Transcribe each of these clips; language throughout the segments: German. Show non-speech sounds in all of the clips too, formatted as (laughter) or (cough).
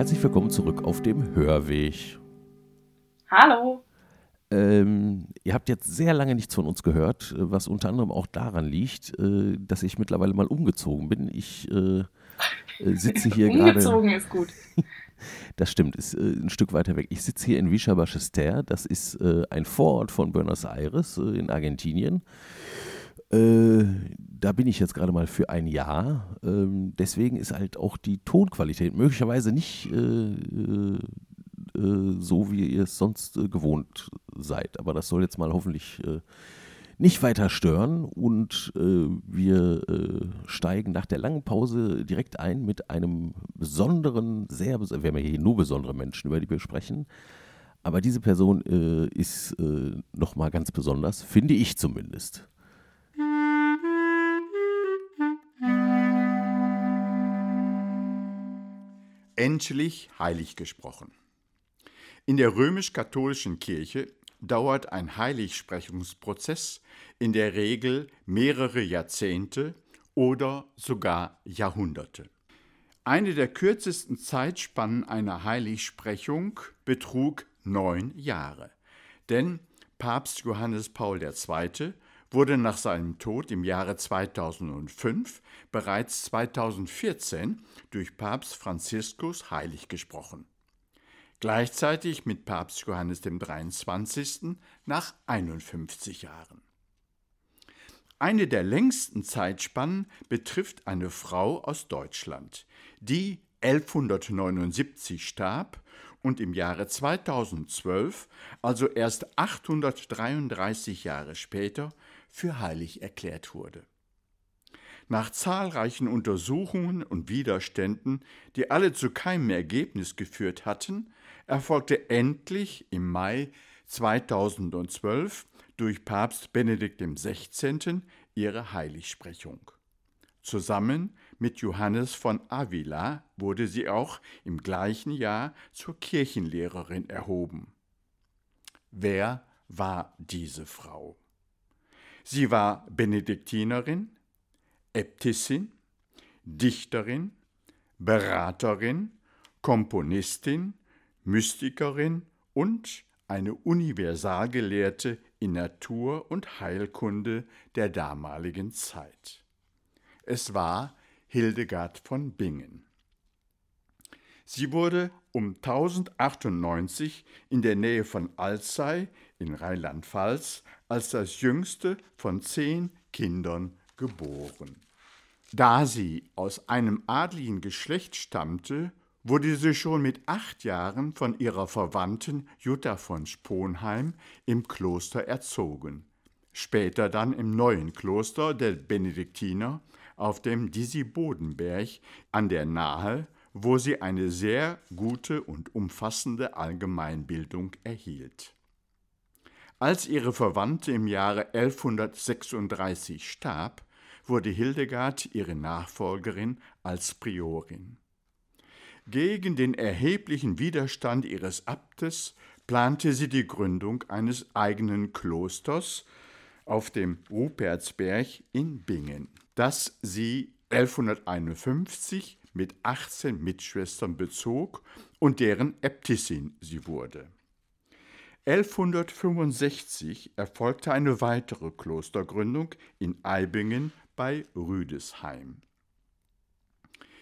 herzlich willkommen zurück auf dem Hörweg. Hallo. Ähm, ihr habt jetzt sehr lange nichts von uns gehört, äh, was unter anderem auch daran liegt, äh, dass ich mittlerweile mal umgezogen bin. Ich äh, äh sitze hier (laughs) gerade. Umgezogen ist gut. (laughs) Das stimmt, ist äh, ein Stück weiter weg. Ich sitze hier in Villa Ballester, das ist äh, ein Vorort von Buenos Aires in Argentinien. Da bin ich jetzt gerade mal für ein Jahr. Ähm, deswegen ist halt auch die Tonqualität möglicherweise nicht so, wie ihr es sonst gewohnt seid. Aber das soll jetzt mal hoffentlich nicht weiter stören und äh, wir äh, steigen nach der langen Pause direkt ein mit einem besonderen, sehr, wir haben ja hier nur besondere Menschen, über die wir sprechen. Aber diese Person äh, ist äh, nochmal ganz besonders, finde ich zumindest. Endlich heilig gesprochen. In der römisch-katholischen Kirche dauert ein Heiligsprechungsprozess in der Regel mehrere Jahrzehnte oder sogar Jahrhunderte. Eine der kürzesten Zeitspannen einer Heiligsprechung betrug neun Jahre, denn Papst Johannes Paul II. Wurde nach seinem Tod im Jahre 2005 bereits 2014 durch Papst Franziskus heilig gesprochen gleichzeitig mit Papst Johannes dem 23. nach 51 Jahren. Eine der längsten Zeitspannen betrifft eine Frau aus Deutschland, die 1179 starb und im Jahre 2012, also erst 833 Jahre später, für heilig erklärt wurde. Nach zahlreichen Untersuchungen und Widerständen, die alle zu keinem Ergebnis geführt hatten, erfolgte endlich im Mai 2012 durch Papst Benedikt XVI. ihre Heiligsprechung. Zusammen mit Johannes von Avila wurde sie auch im gleichen Jahr zur Kirchenlehrerin erhoben. Wer war diese Frau? Sie war Benediktinerin, Äbtissin, Dichterin, Beraterin, Komponistin, Mystikerin und eine Universalgelehrte in Natur- und Heilkunde der damaligen Zeit. Es war Hildegard von Bingen. Sie wurde um 1098 in der Nähe von Alzey in Rheinland-Pfalz als das jüngste von zehn Kindern geboren. Da sie aus einem adligen Geschlecht stammte, wurde sie schon mit acht Jahren von ihrer Verwandten Jutta von Sponheim im Kloster erzogen, später dann im neuen Kloster der Benediktiner auf dem Disi-Bodenberg an der Nahe, wo sie eine sehr gute und umfassende Allgemeinbildung erhielt. Als ihre Verwandte im Jahre 1136 starb, wurde Hildegard ihre Nachfolgerin als Priorin. Gegen den erheblichen Widerstand ihres Abtes plante sie die Gründung eines eigenen Klosters auf dem Rupertsberg in Bingen, das sie 1151 mit 18 Mitschwestern bezog und deren Äbtissin sie wurde. 1165 erfolgte eine weitere Klostergründung in Eibingen bei Rüdesheim.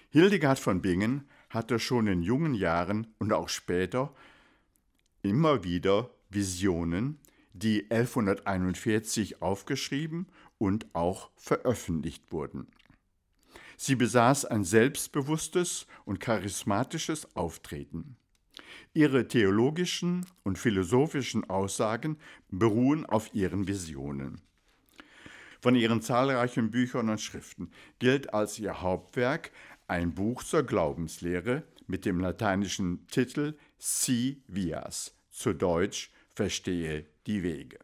Hildegard von Bingen hatte schon in jungen Jahren und auch später immer wieder Visionen, die 1141 aufgeschrieben und auch veröffentlicht wurden. Sie besaß ein selbstbewusstes und charismatisches Auftreten. Ihre theologischen und philosophischen Aussagen beruhen auf ihren Visionen. Von ihren zahlreichen Büchern und Schriften gilt als ihr Hauptwerk ein Buch zur Glaubenslehre mit dem lateinischen Titel Si Vias, zu Deutsch Verstehe die Wege.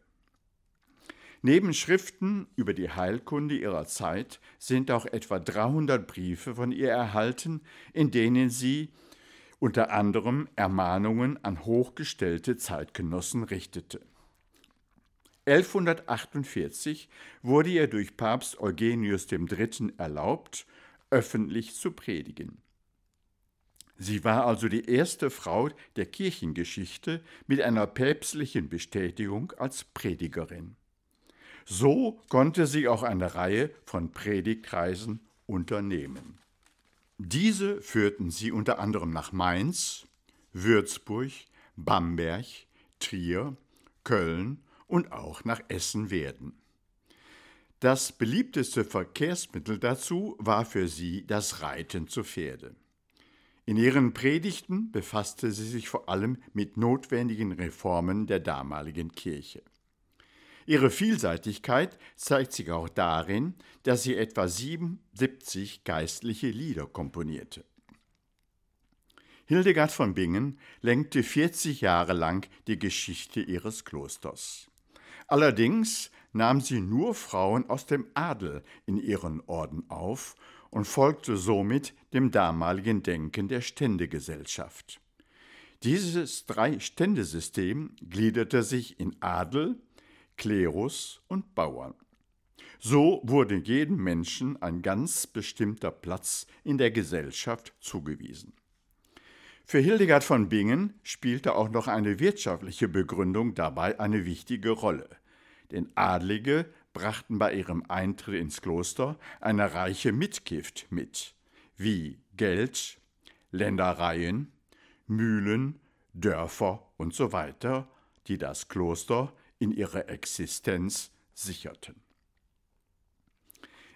Neben Schriften über die Heilkunde ihrer Zeit sind auch etwa 300 Briefe von ihr erhalten, in denen sie unter anderem Ermahnungen an hochgestellte Zeitgenossen richtete. 1148 wurde ihr durch Papst Eugenius III. erlaubt, öffentlich zu predigen. Sie war also die erste Frau der Kirchengeschichte mit einer päpstlichen Bestätigung als Predigerin. So konnte sie auch eine Reihe von Predigtkreisen unternehmen. Diese führten sie unter anderem nach Mainz, Würzburg, Bamberg, Trier, Köln und auch nach Essen-Werden. Das beliebteste Verkehrsmittel dazu war für sie das Reiten zu Pferde. In ihren Predigten befasste sie sich vor allem mit notwendigen Reformen der damaligen Kirche. Ihre Vielseitigkeit zeigt sich auch darin, dass sie etwa 77 geistliche Lieder komponierte. Hildegard von Bingen lenkte 40 Jahre lang die Geschichte ihres Klosters. Allerdings nahm sie nur Frauen aus dem Adel in ihren Orden auf und folgte somit dem damaligen Denken der Ständegesellschaft. Dieses Drei-Ständesystem gliederte sich in Adel, Klerus und Bauern. So wurde jedem Menschen ein ganz bestimmter Platz in der Gesellschaft zugewiesen. Für Hildegard von Bingen spielte auch noch eine wirtschaftliche Begründung dabei eine wichtige Rolle. Denn Adlige brachten bei ihrem Eintritt ins Kloster eine reiche Mitgift mit, wie Geld, Ländereien, Mühlen, Dörfer und so weiter, die das Kloster in ihrer Existenz sicherten.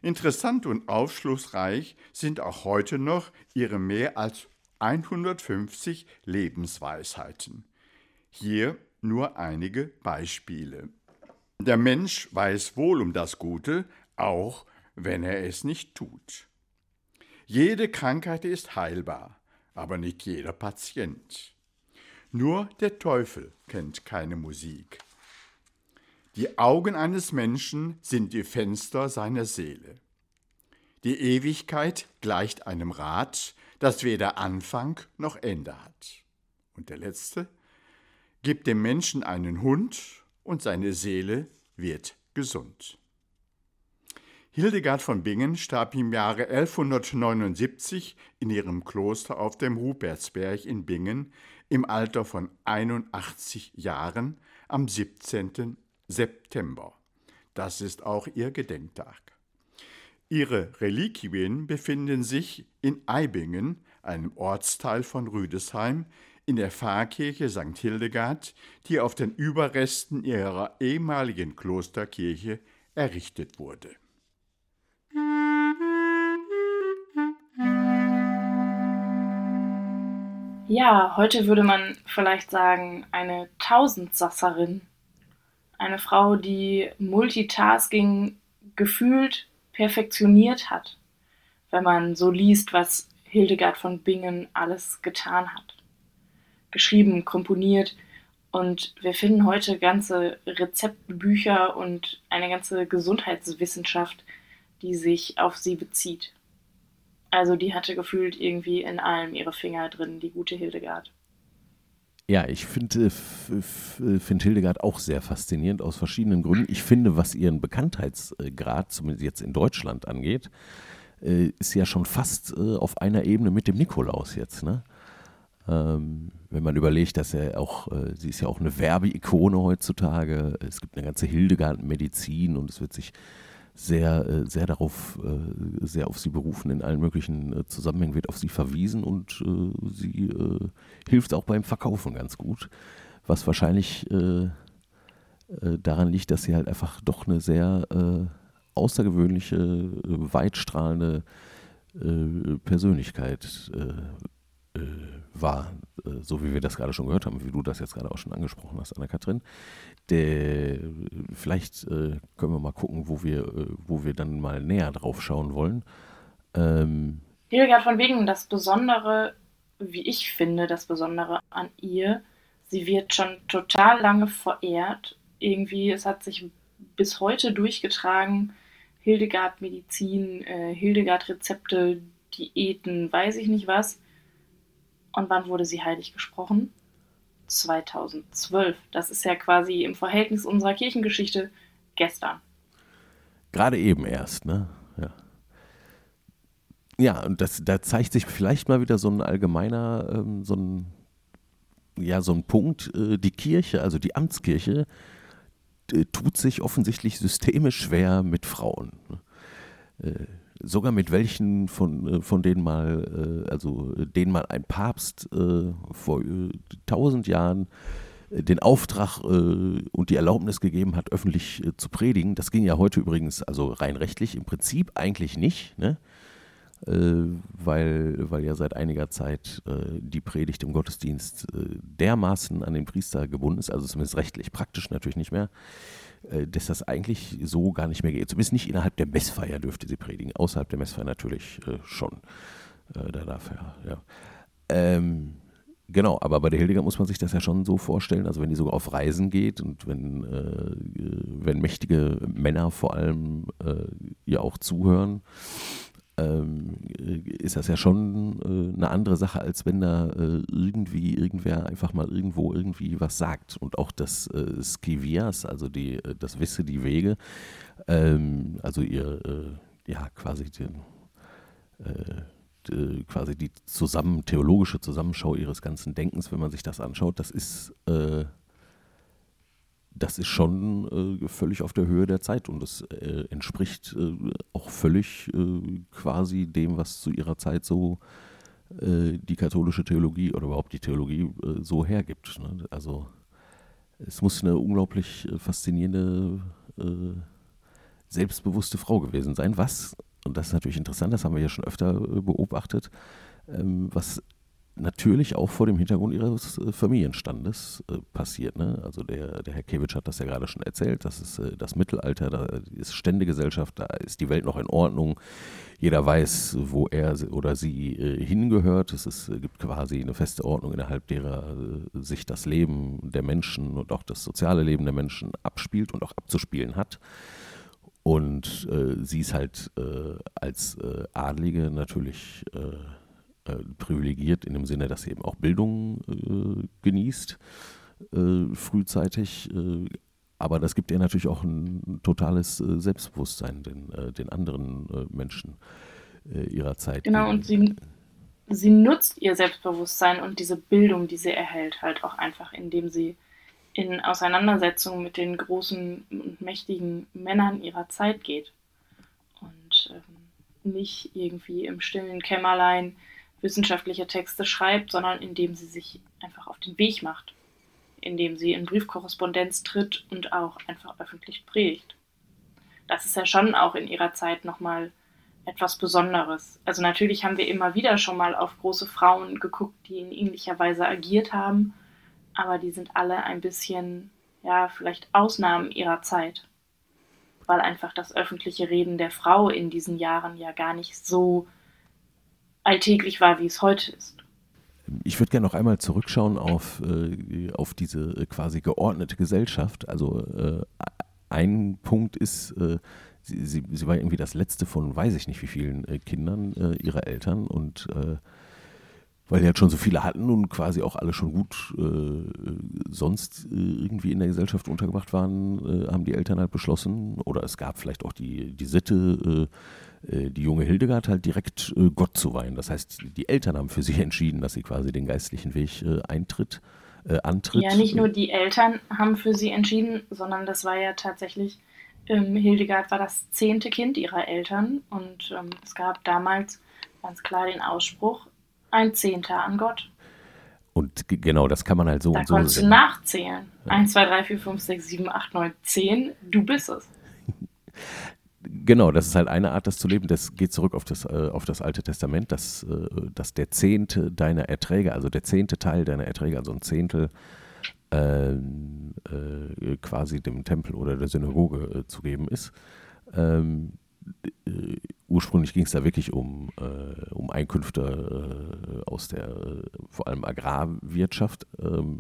Interessant und aufschlussreich sind auch heute noch ihre mehr als 150 Lebensweisheiten. Hier nur einige Beispiele. Der Mensch weiß wohl um das Gute, auch wenn er es nicht tut. Jede Krankheit ist heilbar, aber nicht jeder Patient. Nur der Teufel kennt keine Musik. Die Augen eines Menschen sind die Fenster seiner Seele. Die Ewigkeit gleicht einem Rad, das weder Anfang noch Ende hat. Und der letzte, gibt dem Menschen einen Hund und seine Seele wird gesund. Hildegard von Bingen starb im Jahre 1179 in ihrem Kloster auf dem Rupertsberg in Bingen im Alter von 81 Jahren am 17. September. Das ist auch ihr Gedenktag. Ihre Reliquien befinden sich in Eibingen, einem Ortsteil von Rüdesheim, in der Pfarrkirche St. Hildegard, die auf den Überresten ihrer ehemaligen Klosterkirche errichtet wurde. Ja, heute würde man vielleicht sagen, eine Tausendsasserin eine Frau, die Multitasking gefühlt perfektioniert hat, wenn man so liest, was Hildegard von Bingen alles getan hat. Geschrieben, komponiert und wir finden heute ganze Rezeptbücher und eine ganze Gesundheitswissenschaft, die sich auf sie bezieht. Also die hatte gefühlt irgendwie in allem ihre Finger drin, die gute Hildegard. Ja, ich finde äh, find Hildegard auch sehr faszinierend aus verschiedenen Gründen. Ich finde, was ihren Bekanntheitsgrad, zumindest jetzt in Deutschland angeht, äh, ist ja schon fast äh, auf einer Ebene mit dem Nikolaus jetzt. Ne? Ähm, wenn man überlegt, dass er auch, sie ist ja auch eine Werbeikone heutzutage. Es gibt eine ganze Hildegard-Medizin und es wird sich sehr, äh, sehr darauf, äh, sehr auf sie berufen. In allen möglichen äh, Zusammenhängen, wird auf sie verwiesen und sie hilft auch beim Verkaufen ganz gut, was wahrscheinlich daran liegt, dass sie halt einfach doch eine sehr außergewöhnliche, weitstrahlende Persönlichkeit war, so wie wir das gerade schon gehört haben, wie du das jetzt gerade auch schon angesprochen hast, Anna-Kathrin. Vielleicht äh, können wir mal gucken, wo wir, äh, wo wir dann mal näher drauf schauen wollen. Ähm, Hildegard von Wegen, das Besondere, wie ich finde, das Besondere an ihr, sie wird schon total lange verehrt. Irgendwie, es hat sich bis heute durchgetragen, Hildegard Medizin, äh, Hildegard Rezepte, Diäten, weiß ich nicht was. Und wann wurde sie heilig gesprochen? 2012. Das ist ja quasi im Verhältnis unserer Kirchengeschichte gestern. Gerade eben erst, ne? Ja. ja, und das, da zeigt sich vielleicht mal wieder so ein allgemeiner, ähm, so ein, ja, so ein Punkt, äh, die Kirche, also die Amtskirche, äh, tut sich offensichtlich systemisch schwer mit Frauen. Ne? Äh, sogar mit welchen von, äh, von denen mal, äh, also denen mal ein Papst äh, vor tausend Jahren den Auftrag und die Erlaubnis gegeben hat, öffentlich zu predigen. Das ging ja heute übrigens, also rein rechtlich, im Prinzip eigentlich nicht. Ne? äh, weil, weil ja seit einiger Zeit äh, die Predigt im Gottesdienst äh, dermaßen an den Priester gebunden ist, also zumindest rechtlich, praktisch natürlich nicht mehr, äh, dass das eigentlich so gar nicht mehr geht. Zumindest nicht innerhalb der Messfeier dürfte sie predigen, außerhalb der Messfeier natürlich äh, schon. Äh, da darf er, ja. Ähm, Genau, aber bei der Hildegard muss man sich das ja schon so vorstellen, also wenn die sogar auf Reisen geht und wenn, äh, wenn mächtige Männer vor allem äh, ihr auch zuhören, ist das ja schon äh, eine andere Sache, als wenn da äh, irgendwie irgendwer einfach mal irgendwo irgendwie was sagt. Und auch das äh, Skivias, also die, äh, das Wisse, die Wege, ähm, also ihr, äh, ja, quasi den, äh, quasi die zusammen, theologische Zusammenschau ihres ganzen Denkens, wenn man sich das anschaut, das ist das ist schon äh, völlig auf der Höhe der Zeit und es äh, entspricht äh, auch völlig äh, quasi dem, was zu ihrer Zeit so äh, die katholische Theologie oder überhaupt die Theologie äh, so hergibt. Ne? Also es muss eine unglaublich faszinierende, selbstbewusste Frau gewesen sein, was, und das ist natürlich interessant, das haben wir ja schon öfter beobachtet, ähm, was natürlich auch vor dem Hintergrund ihres äh, Familienstandes äh, passiert. Ne? Also der, der Herr Kewitsch hat das ja gerade schon erzählt, das ist äh, das Mittelalter, da ist Ständegesellschaft, da ist die Welt noch in Ordnung. Jeder weiß, wo er oder sie äh, hingehört. Es ist, äh, gibt quasi eine feste Ordnung, innerhalb derer äh, sich das Leben der Menschen und auch das soziale Leben der Menschen abspielt und auch abzuspielen hat. Und sie ist halt als Adlige natürlich äh, privilegiert in dem Sinne, dass sie eben auch Bildung äh, genießt, äh, frühzeitig. Äh, aber das gibt ihr natürlich auch ein totales Selbstbewusstsein den, den anderen Menschen ihrer Zeit. Genau, und sie, sie nutzt ihr Selbstbewusstsein und diese Bildung, die sie erhält, halt auch einfach, indem sie in Auseinandersetzungen mit den großen und mächtigen Männern ihrer Zeit geht. Und ähm, nicht irgendwie im stillen Kämmerlein wissenschaftliche Texte schreibt, sondern indem sie sich einfach auf den Weg macht, indem sie in Briefkorrespondenz tritt und auch einfach öffentlich predigt. Das ist ja schon auch in ihrer Zeit nochmal etwas Besonderes. Also natürlich haben wir immer wieder schon mal auf große Frauen geguckt, die in ähnlicher Weise agiert haben, aber die sind alle ein bisschen, ja, vielleicht Ausnahmen ihrer Zeit, weil einfach das öffentliche Reden der Frau in diesen Jahren ja gar nicht so alltäglich war, wie es heute ist. Ich würde gerne noch einmal zurückschauen auf, äh, auf diese äh, quasi geordnete Gesellschaft. Also äh, ein Punkt ist, äh, sie, sie, sie, war irgendwie das letzte von weiß ich nicht wie vielen äh, Kindern äh, ihrer Eltern und weil die halt schon so viele hatten und quasi auch alle schon gut sonst irgendwie in der Gesellschaft untergebracht waren, haben die Eltern halt beschlossen, oder es gab vielleicht auch die, die Sitte, äh, die junge Hildegard halt direkt äh, Gott zu weihen. Das heißt, die Eltern haben für sie (laughs) entschieden, dass sie quasi den geistlichen Weg äh, eintritt, äh, antritt. Ja, nicht nur die Eltern haben für sie entschieden, sondern das war ja tatsächlich, ähm, Hildegard war das zehnte Kind ihrer Eltern und ähm, es gab damals ganz klar den Ausspruch, ein Zehnter an Gott. Und genau, das kann man halt so da und so. Da konntest du nachzählen. Ja. 1, 2, 3, 4, 5, 6, 7, 8, 9, 10, du bist es. (laughs) Genau, das ist halt eine Art, das zu leben. Das geht zurück auf das, äh, auf das Alte Testament, dass, äh, dass der Zehnte deiner Erträge, also der zehnte Teil deiner Erträge, also ein Zehntel, ähm, äh, quasi dem Tempel oder der Synagoge äh, zu geben ist. Ähm, äh, ursprünglich ging es da wirklich um, äh, um Einkünfte äh, aus der äh, vor allem Agrarwirtschaft. Ähm,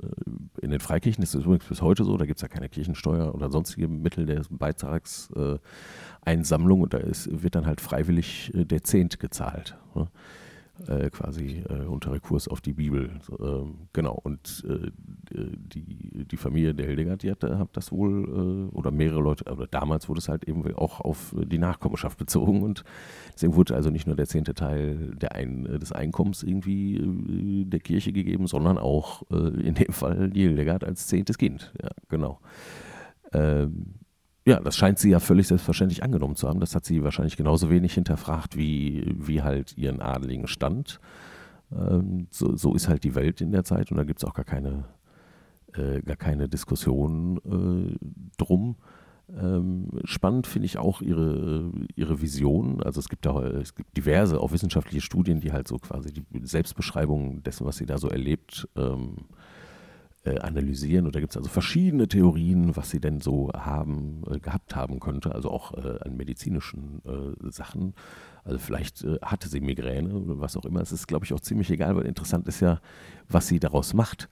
in den Freikirchen ist es übrigens bis heute so, da gibt es ja keine Kirchensteuer oder sonstige Mittel der Beitragseinsammlung und da ist, wird dann halt freiwillig äh, der Zehnt gezahlt. Ne? Äh, quasi äh, unter Rekurs auf die Bibel. Ähm, genau, und äh, die, die Familie der Hildegard, die hat, hat das wohl, äh, oder mehrere Leute, aber damals wurde es halt eben auch auf die Nachkommenschaft bezogen und deswegen wurde also nicht nur der zehnte Teil der Ein, des Einkommens irgendwie äh, der Kirche gegeben, sondern auch äh, in dem Fall die Hildegard als zehntes Kind. Ja, genau. Ähm, ja, das scheint sie ja völlig selbstverständlich angenommen zu haben. Das hat sie wahrscheinlich genauso wenig hinterfragt wie, wie halt ihren adeligen Stand. Ähm, so, so, ist halt die Welt in der Zeit und da gibt es auch gar keine, äh, gar keine Diskussion äh, drum. Ähm, spannend finde ich auch ihre, ihre Vision. Also es gibt da es gibt diverse, auch wissenschaftliche Studien, die halt so quasi die Selbstbeschreibung dessen, was sie da so erlebt, ähm, äh, analysieren. Und da gibt es also verschiedene Theorien, was sie denn so haben, äh, gehabt haben könnte, also auch äh, an medizinischen äh, Sachen. Also vielleicht äh, hatte sie Migräne oder was auch immer. Es ist, glaube ich, auch ziemlich egal, weil interessant ist ja, was sie daraus macht.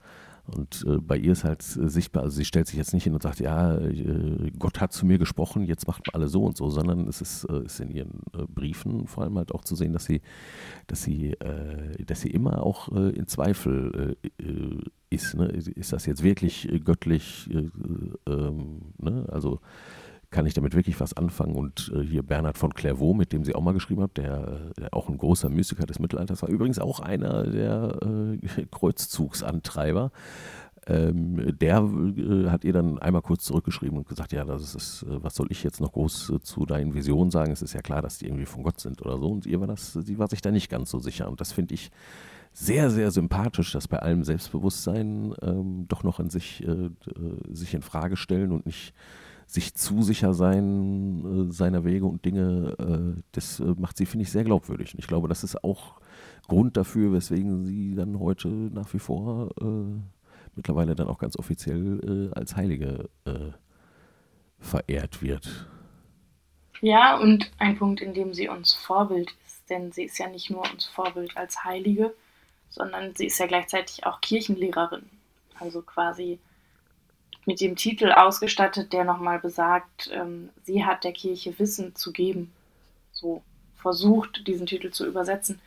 Und äh, bei ihr ist halt äh, sichtbar, also sie stellt sich jetzt nicht hin und sagt, ja, äh, Gott hat zu mir gesprochen, jetzt macht man alle so und so, sondern es ist, äh, ist in ihren äh, Briefen vor allem halt auch zu sehen, dass sie, dass sie, äh, dass sie immer auch in Zweifel ist. Ne? Ist das jetzt wirklich göttlich? Ähm, ne? Also kann ich damit wirklich was anfangen? Und äh, hier Bernhard von Clairvaux, mit dem sie auch mal geschrieben hat, der, der auch ein großer Mystiker des Mittelalters war, übrigens auch einer der äh, (laughs) Kreuzzugsantreiber. Ähm, der äh, hat ihr dann einmal kurz zurückgeschrieben und gesagt, ja, das ist, äh, was soll ich jetzt noch groß äh, zu deinen Visionen sagen? Es ist ja klar, dass die irgendwie von Gott sind oder so. Und ihr war das, sie war sich da nicht ganz so sicher. Und das finde ich sehr, sehr sympathisch, dass bei allem Selbstbewusstsein ähm, doch noch an sich, äh, sich in Frage stellen und nicht sich zu sicher sein äh, seiner Wege und Dinge, äh, das äh, macht sie, finde ich, sehr glaubwürdig. Und ich glaube, das ist auch Grund dafür, weswegen sie dann heute nach wie vor mittlerweile dann auch ganz offiziell als Heilige verehrt wird. Ja, und ein Punkt, in dem sie uns Vorbild ist, denn sie ist ja nicht nur uns Vorbild als Heilige, sondern sie ist ja gleichzeitig auch Kirchenlehrerin. Also quasi mit dem Titel ausgestattet, der nochmal besagt, ähm, sie hat der Kirche Wissen zu geben. So versucht, diesen Titel zu übersetzen.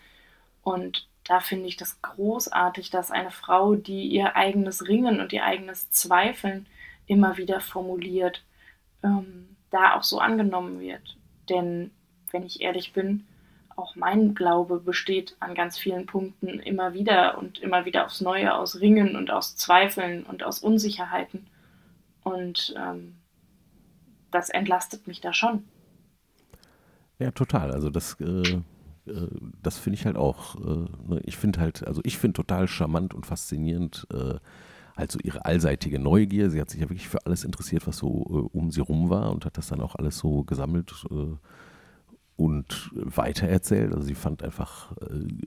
Und da finde ich das großartig, dass eine Frau, die ihr eigenes Ringen und ihr eigenes Zweifeln immer wieder formuliert, ähm, da auch so angenommen wird. Denn, wenn ich ehrlich bin, auch mein Glaube besteht an ganz vielen Punkten immer wieder und immer wieder aufs Neue aus Ringen und aus Zweifeln und aus Unsicherheiten. Und ähm, das entlastet mich da schon. Ja, total. Also das, äh, äh, das finde ich halt auch. Äh, ne, ich finde halt, also ich finde total charmant und faszinierend äh, halt so ihre allseitige Neugier. Sie hat sich ja wirklich für alles interessiert, was so äh, um sie rum war und hat das dann auch alles so gesammelt äh, und weitererzählt. Also sie fand einfach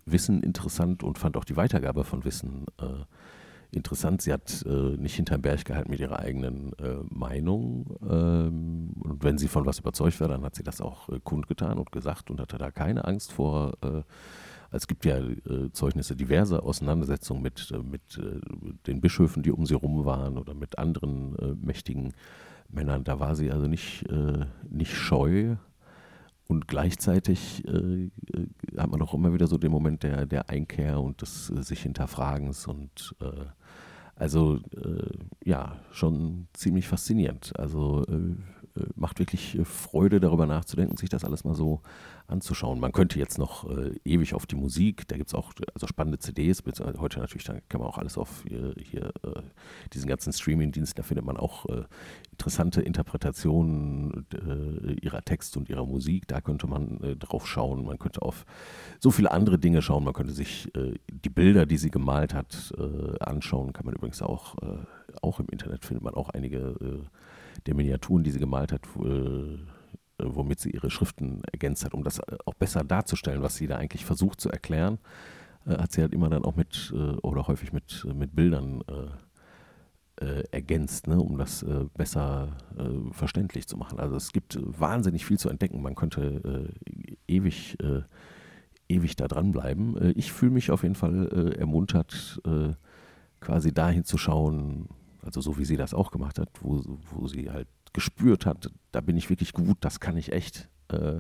Wissen interessant und fand auch die Weitergabe von Wissen äh, interessant. Sie hat äh, nicht hinterm Berg gehalten mit ihrer eigenen äh, Meinung. Ähm, und wenn sie von was überzeugt war, dann hat sie das auch äh, kundgetan und gesagt und hatte da keine Angst vor. Äh, es gibt ja äh, Zeugnisse diverser Auseinandersetzungen mit, äh, mit den Bischöfen, die um sie rum waren oder mit anderen mächtigen Männern. Da war sie also nicht, nicht scheu. Und gleichzeitig äh, hat man auch immer wieder so den Moment der, der Einkehr und des äh, sich Hinterfragens und äh, also äh, ja, schon ziemlich faszinierend. Also äh, äh, macht wirklich Freude, darüber nachzudenken, sich das alles mal so anzuschauen. Man könnte jetzt noch äh, ewig auf die Musik, da gibt es auch also spannende CDs, heute natürlich, da kann man auch alles auf hier, hier äh, diesen ganzen Streaming-Diensten, da findet man auch äh, interessante Interpretationen äh, ihrer Texte und ihrer Musik, da könnte man äh, drauf schauen, man könnte auf so viele andere Dinge schauen, man könnte sich äh, die Bilder, die sie gemalt hat, anschauen, kann man übrigens auch, auch im Internet findet man auch einige der Miniaturen, die sie gemalt hat, womit sie ihre Schriften ergänzt hat, um das äh, auch besser darzustellen, was sie da eigentlich versucht zu erklären, äh, hat sie halt immer dann auch mit oder häufig mit, mit Bildern ergänzt, ne, um das besser verständlich zu machen. Also es gibt wahnsinnig viel zu entdecken. Man könnte ewig, ewig da dranbleiben. ich fühle mich auf jeden Fall ermuntert, quasi dahin zu schauen, also so wie sie das auch gemacht hat, wo, wo sie halt gespürt hat, da bin ich wirklich gut, das kann ich echt. Äh,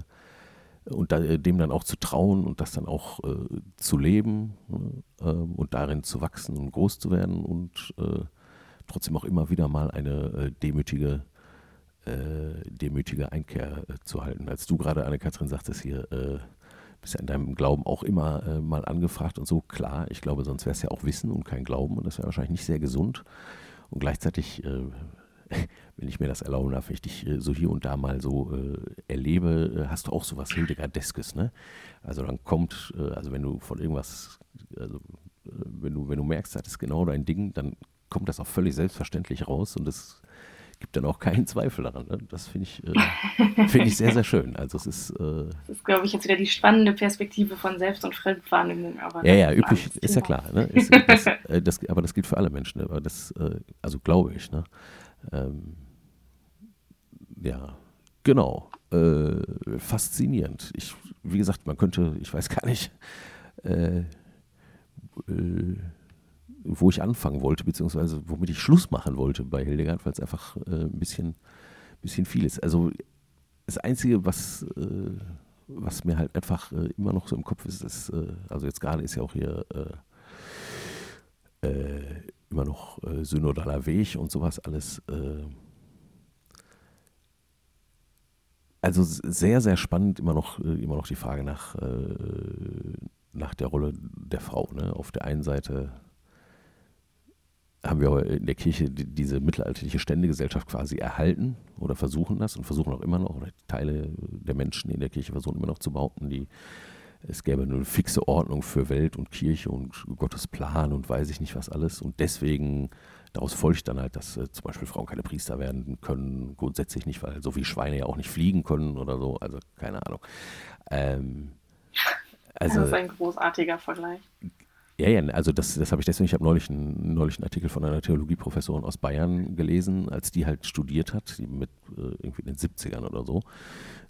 und da, dem dann auch zu trauen und das dann auch äh, zu leben äh, und darin zu wachsen und groß zu werden und äh, trotzdem auch immer wieder mal eine äh, demütige, äh, demütige Einkehr äh, zu halten. Als du gerade, Anne-Kathrin, sagtest hier, bist ja in deinem Glauben auch immer mal angefragt und so, klar, ich glaube, sonst wäre es ja auch Wissen und kein Glauben und das wäre wahrscheinlich nicht sehr gesund. Und gleichzeitig (laughs) wenn ich mir das erlauben darf, wenn ich dich äh, so hier und da mal so äh, erlebe, äh, hast du auch so was Hildegardeskes, ne? Also dann kommt, äh, also wenn du von irgendwas, also äh, wenn du, wenn du merkst, das ist genau dein Ding, dann kommt das auch völlig selbstverständlich raus und es gibt dann auch keinen Zweifel daran. Ne? Das finde ich, äh, (laughs) find ich sehr, sehr schön. Also es ist, das ist, glaube ich, jetzt wieder die spannende Perspektive von Selbst- und Fremdwahrnehmung. Aber ja, ja, üblich ist ja klar. Ne? Ist, das, das, aber das gilt für alle Menschen. Ne? Aber das, also glaube ich. Ne? Ähm, ja, genau. Äh, faszinierend. Ich, wie gesagt, man könnte, ich weiß gar nicht, äh, äh, wo ich anfangen wollte, beziehungsweise womit ich Schluss machen wollte bei Hildegard, weil es einfach äh, ein bisschen, bisschen viel ist. Also das Einzige, was, äh, was mir halt einfach immer noch so im Kopf ist, ist also jetzt gerade ist ja auch hier immer noch synodaler Weg und sowas alles also sehr, sehr spannend immer noch, äh, immer noch die Frage nach, äh, nach der Rolle der Frau. Ne? Auf der einen Seite haben wir in der Kirche diese mittelalterliche Ständegesellschaft quasi erhalten oder versuchen das und versuchen auch immer noch, oder Teile der Menschen in der Kirche versuchen immer noch zu behaupten, die, es gäbe eine fixe Ordnung für Welt und Kirche und Gottes Plan und weiß ich nicht was alles. Und deswegen Daraus folgt dann halt, dass äh, zum Beispiel Frauen keine Priester werden können, grundsätzlich nicht, weil so wie Schweine ja auch nicht fliegen können oder so, also keine Ahnung. Ähm, also, das ist ein großartiger Vergleich. Ja, ja, also das, das habe ich deswegen, ich habe neulich, einen, neulich einen Artikel von einer Theologieprofessorin aus Bayern gelesen, als die halt studiert hat, die mit äh, irgendwie in den 70ern oder so,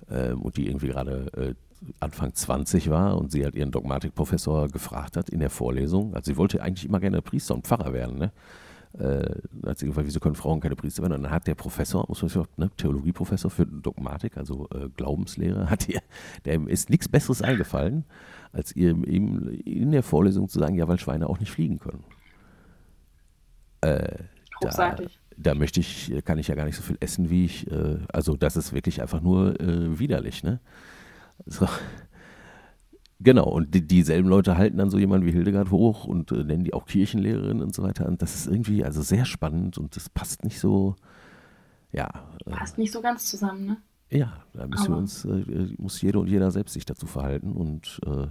ähm, und die irgendwie gerade äh, Anfang 20 war und sie halt ihren Dogmatikprofessor gefragt hat in der Vorlesung. Also sie wollte eigentlich immer gerne Priester und Pfarrer werden, ne? äh, hat sie gefragt, wieso können Frauen keine Priester werden? Und dann hat der Professor, muss man sagen, ne, Theologieprofessor für Dogmatik, also äh, Glaubenslehre, (laughs) hat ihr, dem ist nichts Besseres eingefallen, als ihr ihm in der Vorlesung zu sagen, ja, weil Schweine auch nicht fliegen können. Äh, da, da, möchte ich, kann ich ja gar nicht so viel essen, wie ich, äh, also das ist wirklich einfach nur äh, widerlich, ne? So. Genau, und die, dieselben Leute halten dann so jemanden wie Hildegard hoch und äh, nennen die auch Kirchenlehrerin und so weiter. Und das ist irgendwie also sehr spannend und das passt nicht so, ja. Äh, passt nicht so ganz zusammen, ne? Ja, da müssen wir uns, äh, muss jeder und jeder selbst sich dazu verhalten und äh,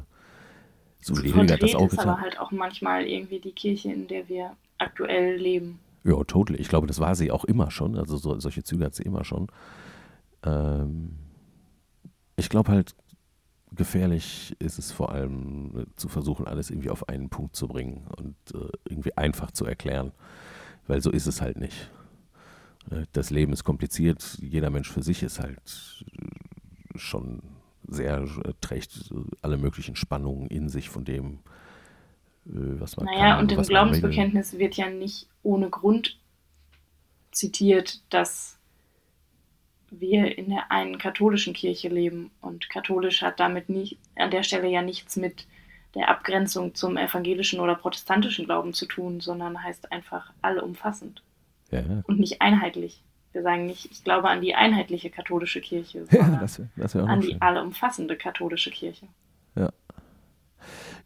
so wie Hildegard das auch ist getan. aber halt auch manchmal irgendwie die Kirche, in der wir aktuell leben. Ja, totally. Ich glaube, das war sie auch immer schon. Also so, solche Züge hat sie immer schon. Ähm, ich glaube halt, gefährlich ist es vor allem äh, zu versuchen, alles irgendwie auf einen Punkt zu bringen und äh, irgendwie einfach zu erklären, weil so ist es halt nicht. Äh, das Leben ist kompliziert, jeder Mensch für sich ist halt äh, schon sehr, trägt alle möglichen Spannungen in sich von dem, was man naja, kann. Naja, und im Glaubensbekenntnis wird ja nicht ohne Grund zitiert, dass wir in der einen katholischen Kirche leben. Und katholisch hat damit nicht, an der Stelle ja nichts mit der Abgrenzung zum evangelischen oder protestantischen Glauben zu tun, sondern heißt einfach allumfassend. Ja. Und nicht einheitlich. Wir sagen nicht, ich glaube an die einheitliche katholische Kirche, (laughs) sondern ja, das, das an die allumfassende katholische Kirche.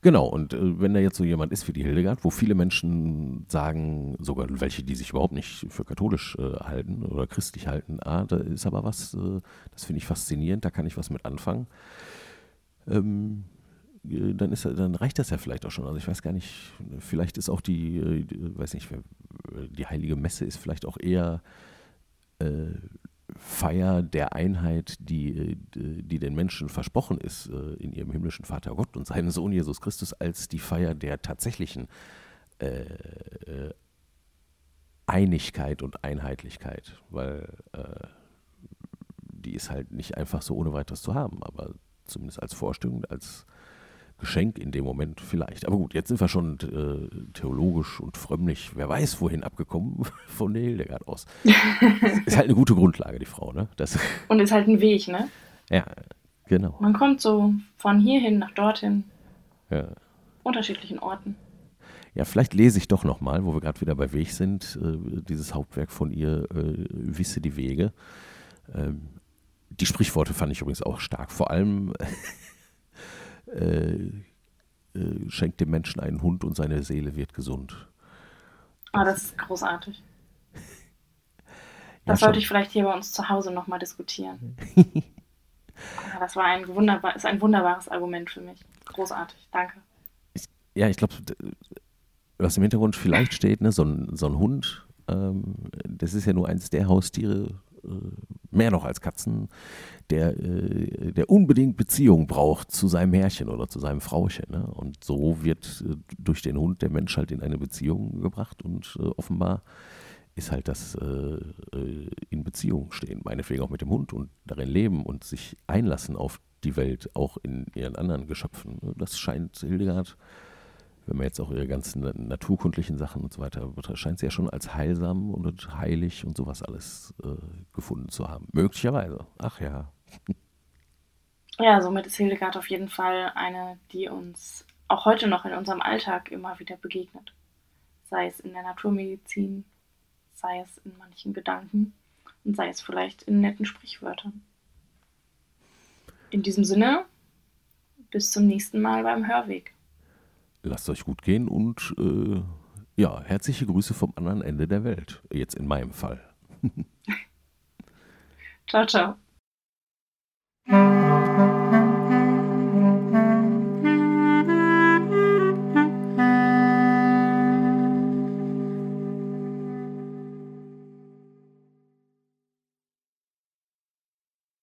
Genau, und äh, wenn da jetzt so jemand ist wie die Hildegard, wo viele Menschen sagen, sogar welche, die sich überhaupt nicht für katholisch äh, halten oder christlich halten, ah, da ist aber was, äh, das finde ich faszinierend, da kann ich was mit anfangen. Ähm, äh, dann, ist, dann reicht das ja vielleicht auch schon. Also ich weiß gar nicht, vielleicht ist auch die, äh, die weiß nicht, die heilige Messe ist vielleicht auch eher äh, Feier der Einheit, die, die den Menschen versprochen ist äh, in ihrem himmlischen Vater Gott und seinem Sohn Jesus Christus, als die Feier der tatsächlichen äh, äh, Einigkeit und Einheitlichkeit, weil äh, die ist halt nicht einfach so ohne weiteres zu haben, aber zumindest als Vorstellung, als Geschenk in dem Moment vielleicht. Aber gut, jetzt sind wir schon äh, theologisch und frömmlich, wer weiß wohin abgekommen (laughs) von der Hildegard aus. (laughs) ist halt eine gute Grundlage, die Frau, ne? Das (laughs) und ist halt ein Weg, ne? Ja, Genau. Man kommt so von hierhin nach dorthin, Ja. unterschiedlichen Orten. Ja, vielleicht lese ich doch nochmal, wo wir gerade wieder bei Weg sind, äh, dieses Hauptwerk von ihr, äh, Wisse die Wege. Ähm, die Sprichworte fand ich übrigens auch stark. Vor allem äh, äh, schenkt dem Menschen einen Hund und seine Seele wird gesund. Ah, das ist großartig. Ja, Das sollte schon. ich vielleicht hier bei uns zu Hause nochmal diskutieren. ja, (laughs) das war ein wunderbar, ist ein wunderbares Argument für mich. Großartig, danke. Ja, ich glaube, was im Hintergrund vielleicht steht, ne, so, ein, so ein Hund, ähm, das ist ja nur eins der Haustiere, mehr noch als Katzen, der, äh, der unbedingt Beziehung braucht zu seinem Herrchen oder zu seinem Frauchen. Ne? Und so wird äh, durch den Hund der Mensch halt in eine Beziehung gebracht und äh, offenbar ist halt das äh, äh, in Beziehung stehen, meinetwegen auch mit dem Hund und darin leben und sich einlassen auf die Welt, auch in ihren anderen Geschöpfen. Das scheint Hildegard, wenn man jetzt auch ihre ganzen na- naturkundlichen Sachen und so weiter scheint sie ja schon als heilsam und heilig und sowas alles äh, gefunden zu haben. Möglicherweise. Ach ja. (laughs) Ja, somit ist Hildegard auf jeden Fall eine, die uns auch heute noch in unserem Alltag immer wieder begegnet. Sei es in der Naturmedizin, sei es in manchen Gedanken und sei es vielleicht in netten Sprichwörtern. In diesem Sinne, bis zum nächsten Mal beim Hörweg. Lasst euch gut gehen und äh, ja, herzliche Grüße vom anderen Ende der Welt. Jetzt in meinem Fall. (laughs) Ciao, ciao.